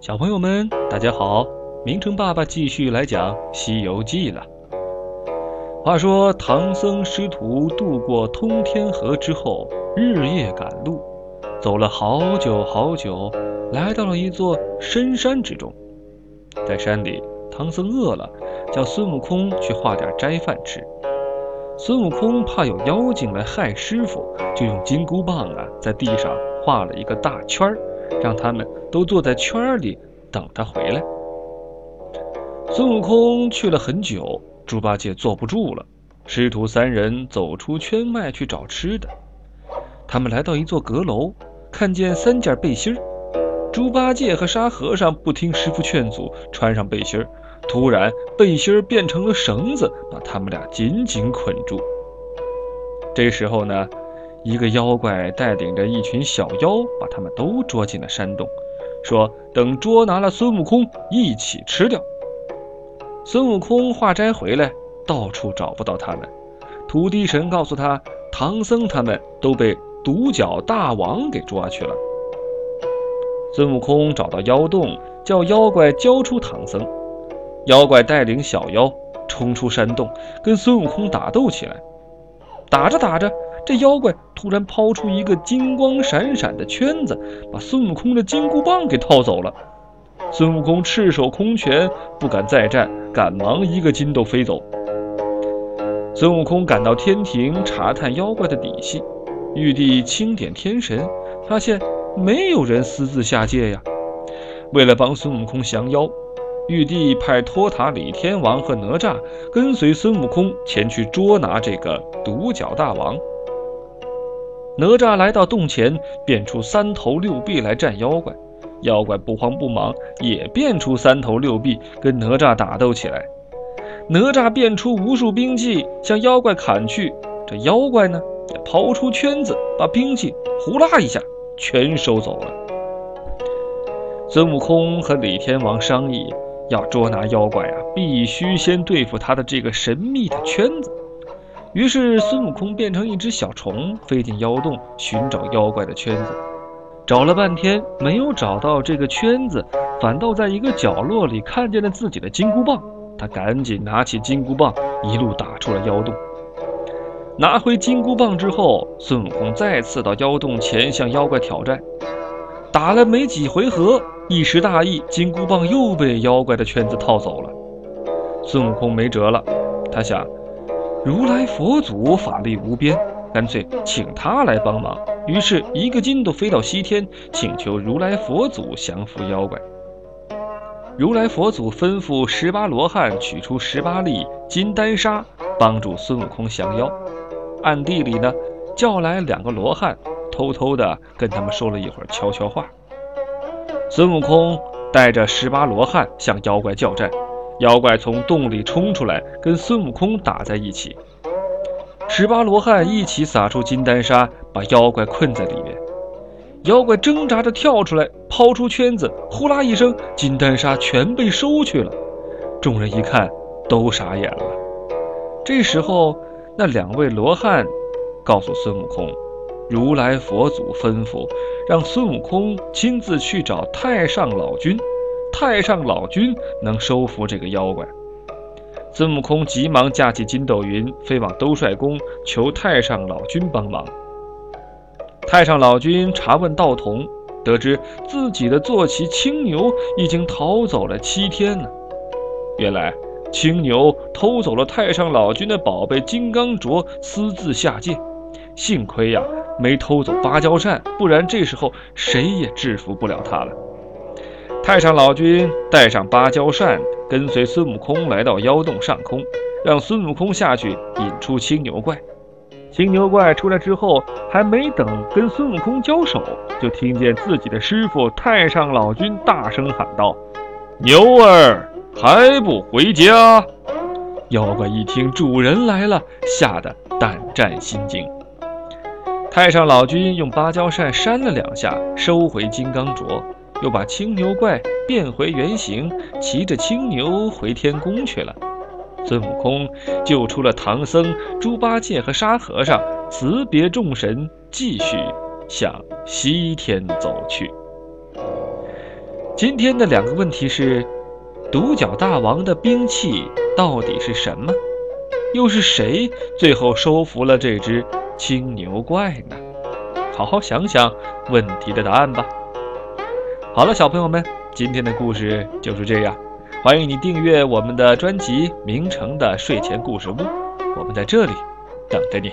小朋友们，大家好！明成爸爸继续来讲《西游记》了。话说唐僧师徒渡过通天河之后，日夜赶路，走了好久好久，来到了一座深山之中。在山里，唐僧饿了，叫孙悟空去化点斋饭吃。孙悟空怕有妖精来害师傅，就用金箍棒啊，在地上画了一个大圈儿。让他们都坐在圈里等他回来。孙悟空去了很久，猪八戒坐不住了，师徒三人走出圈外去找吃的。他们来到一座阁楼，看见三件背心儿。猪八戒和沙和尚不听师傅劝阻，穿上背心儿。突然，背心儿变成了绳子，把他们俩紧紧捆住。这时候呢？一个妖怪带领着一群小妖，把他们都捉进了山洞，说等捉拿了孙悟空，一起吃掉。孙悟空化斋回来，到处找不到他们。土地神告诉他，唐僧他们都被独角大王给抓去了。孙悟空找到妖洞，叫妖怪交出唐僧。妖怪带领小妖冲出山洞，跟孙悟空打斗起来。打着打着。这妖怪突然抛出一个金光闪闪的圈子，把孙悟空的金箍棒给套走了。孙悟空赤手空拳，不敢再战，赶忙一个筋斗飞走。孙悟空赶到天庭查探妖怪的底细，玉帝清点天神，发现没有人私自下界呀。为了帮孙悟空降妖，玉帝派托塔李天王和哪吒跟随孙悟空前去捉拿这个独角大王。哪吒来到洞前，变出三头六臂来战妖怪。妖怪不慌不忙，也变出三头六臂跟哪吒打斗起来。哪吒变出无数兵器向妖怪砍去，这妖怪呢也抛出圈子，把兵器呼啦一下全收走了。孙悟空和李天王商议，要捉拿妖怪啊，必须先对付他的这个神秘的圈子。于是，孙悟空变成一只小虫，飞进妖洞寻找妖怪的圈子。找了半天没有找到这个圈子，反倒在一个角落里看见了自己的金箍棒。他赶紧拿起金箍棒，一路打出了妖洞。拿回金箍棒之后，孙悟空再次到妖洞前向妖怪挑战。打了没几回合，一时大意，金箍棒又被妖怪的圈子套走了。孙悟空没辙了，他想。如来佛祖法力无边，干脆请他来帮忙。于是，一个筋斗飞到西天，请求如来佛祖降服妖怪。如来佛祖吩咐十八罗汉取出十八粒金丹砂，帮助孙悟空降妖。暗地里呢，叫来两个罗汉，偷偷的跟他们说了一会儿悄悄话。孙悟空带着十八罗汉向妖怪叫战。妖怪从洞里冲出来，跟孙悟空打在一起。十八罗汉一起撒出金丹砂，把妖怪困在里面。妖怪挣扎着跳出来，抛出圈子，呼啦一声，金丹砂全被收去了。众人一看，都傻眼了。这时候，那两位罗汉告诉孙悟空，如来佛祖吩咐，让孙悟空亲自去找太上老君。太上老君能收服这个妖怪，孙悟空急忙架起筋斗云，飞往兜率宫求太上老君帮忙。太上老君查问道童，得知自己的坐骑青牛已经逃走了七天了。原来青牛偷走了太上老君的宝贝金刚镯，私自下界。幸亏呀，没偷走芭蕉扇，不然这时候谁也制服不了他了。太上老君带上芭蕉扇，跟随孙悟空来到妖洞上空，让孙悟空下去引出青牛怪。青牛怪出来之后，还没等跟孙悟空交手，就听见自己的师傅太上老君大声喊道：“牛儿还不回家！”妖怪一听主人来了，吓得胆战心惊。太上老君用芭蕉扇扇了两下，收回金刚镯。又把青牛怪变回原形，骑着青牛回天宫去了。孙悟空救出了唐僧、猪八戒和沙和尚，辞别众神，继续向西天走去。今天的两个问题是：独角大王的兵器到底是什么？又是谁最后收服了这只青牛怪呢？好好想想问题的答案吧。好了，小朋友们，今天的故事就是这样。欢迎你订阅我们的专辑《名城的睡前故事屋》，我们在这里等着你。